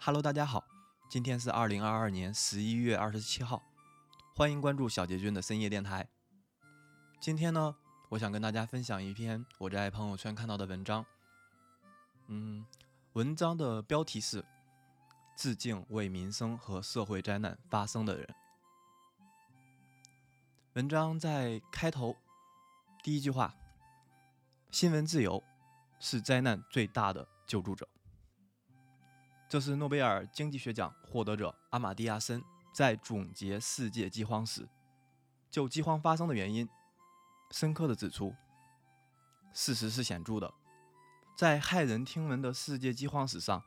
Hello，大家好，今天是二零二二年十一月二十七号，欢迎关注小杰君的深夜电台。今天呢，我想跟大家分享一篇我在朋友圈看到的文章。嗯，文章的标题是“致敬为民生和社会灾难发声的人”。文章在开头第一句话：“新闻自由是灾难最大的救助者。”这是诺贝尔经济学奖获得者阿马蒂亚森在总结世界饥荒时，就饥荒发生的原因，深刻的指出，事实是显著的，在骇人听闻的世界饥荒史上，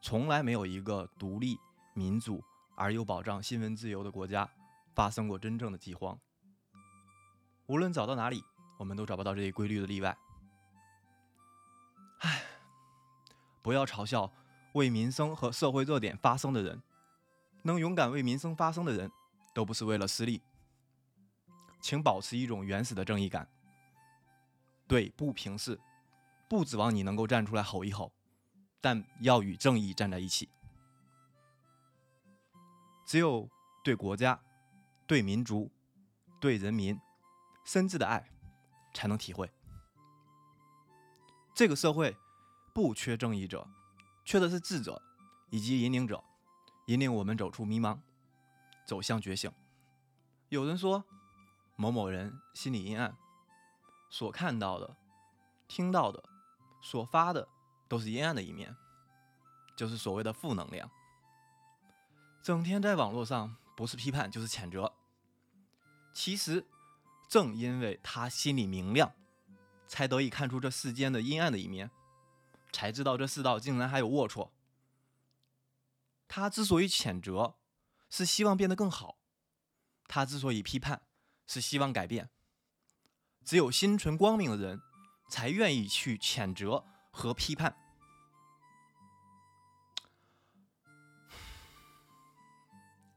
从来没有一个独立、民主而又保障新闻自由的国家发生过真正的饥荒。无论找到哪里，我们都找不到这一规律的例外。唉，不要嘲笑。为民生和社会热点发声的人，能勇敢为民生发声的人，都不是为了私利。请保持一种原始的正义感，对不平视，不指望你能够站出来吼一吼，但要与正义站在一起。只有对国家、对民族、对人民深挚的爱，才能体会这个社会不缺正义者。缺的是智者以及引领者，引领我们走出迷茫，走向觉醒。有人说，某某人心里阴暗，所看到的、听到的、所发的都是阴暗的一面，就是所谓的负能量。整天在网络上不是批判就是谴责。其实，正因为他心里明亮，才得以看出这世间的阴暗的一面。才知道这世道竟然还有龌龊。他之所以谴责，是希望变得更好；他之所以批判，是希望改变。只有心存光明的人，才愿意去谴责和批判。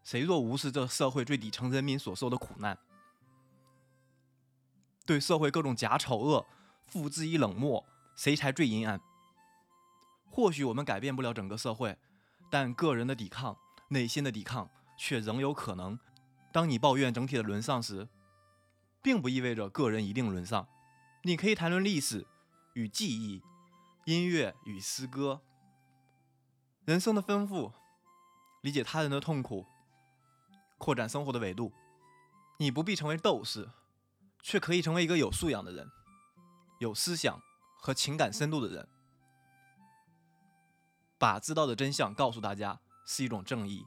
谁若无视这社会最底层人民所受的苦难，对社会各种假丑恶付之以冷漠，谁才最阴暗？或许我们改变不了整个社会，但个人的抵抗、内心的抵抗却仍有可能。当你抱怨整体的沦丧时，并不意味着个人一定沦丧。你可以谈论历史与记忆、音乐与诗歌、人生的丰富，理解他人的痛苦，扩展生活的维度。你不必成为斗士，却可以成为一个有素养的人，有思想和情感深度的人。把知道的真相告诉大家是一种正义，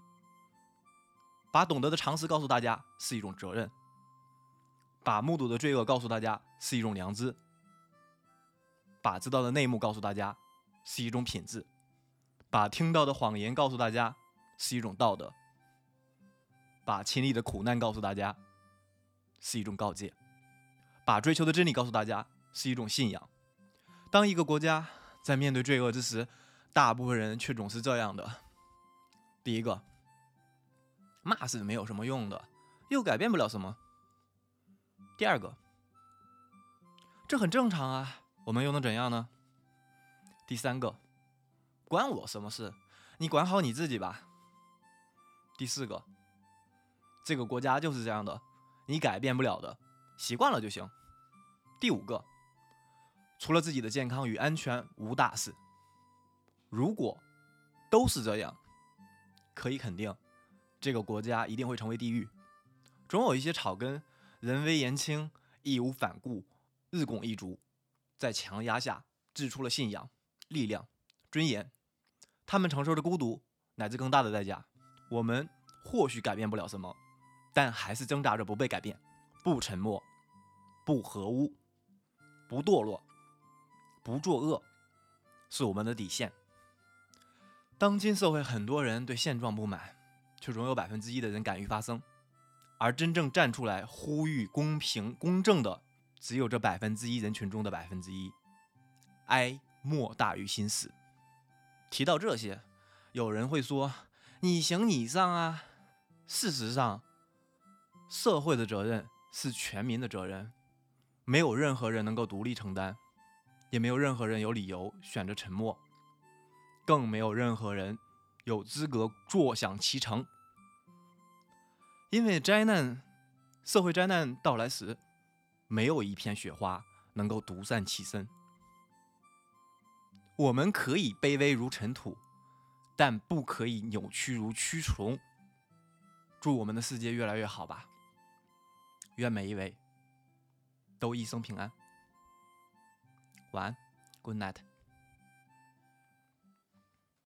把懂得的常识告诉大家是一种责任，把目睹的罪恶告诉大家是一种良知，把知道的内幕告诉大家是一种品质，把听到的谎言告诉大家是一种道德，把亲历的苦难告诉大家是一种告诫，把追求的真理告诉大家是一种信仰。当一个国家在面对罪恶之时，大部分人却总是这样的：第一个，骂是没有什么用的，又改变不了什么；第二个，这很正常啊，我们又能怎样呢？第三个，关我什么事？你管好你自己吧。第四个，这个国家就是这样的，你改变不了的，习惯了就行。第五个，除了自己的健康与安全，无大事。如果都是这样，可以肯定，这个国家一定会成为地狱。总有一些草根人微言轻、义无反顾、日拱一卒，在强压下掷出了信仰、力量、尊严。他们承受着孤独乃至更大的代价。我们或许改变不了什么，但还是挣扎着不被改变，不沉默，不合污，不堕落，不作恶，是我们的底线。当今社会，很多人对现状不满，却总有百分之一的人敢于发声，而真正站出来呼吁公平公正的，只有这百分之一人群中的百分之一。哀莫大于心死。提到这些，有人会说：“你行你上啊！”事实上，社会的责任是全民的责任，没有任何人能够独立承担，也没有任何人有理由选择沉默。更没有任何人有资格坐享其成。因为灾难，社会灾难到来时，没有一片雪花能够独善其身。我们可以卑微如尘土，但不可以扭曲如蛆虫。祝我们的世界越来越好吧！愿每一位都一生平安。晚安，Good night。